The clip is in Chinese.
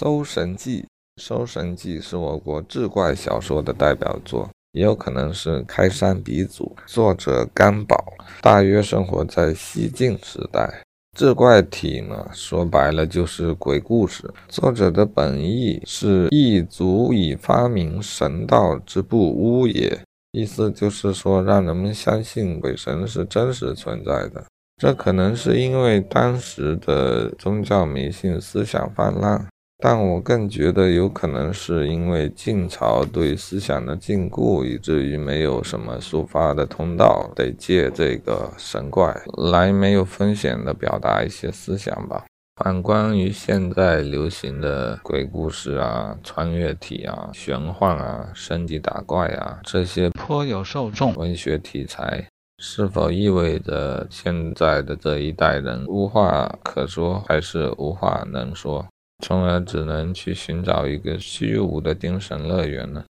搜神记》，《搜神记》是我国志怪小说的代表作，也有可能是开山鼻祖。作者甘宝，大约生活在西晋时代。志怪体呢，说白了就是鬼故事。作者的本意是亦足以发明神道之不污也，意思就是说让人们相信鬼神是真实存在的。这可能是因为当时的宗教迷信思想泛滥，但我更觉得有可能是因为晋朝对思想的禁锢，以至于没有什么抒发的通道，得借这个神怪来没有风险的表达一些思想吧。反观于现在流行的鬼故事啊、穿越体啊、玄幻啊、升级打怪啊这些颇有受众文学题材。是否意味着现在的这一代人无话可说，还是无话能说，从而只能去寻找一个虚无的精神乐园了？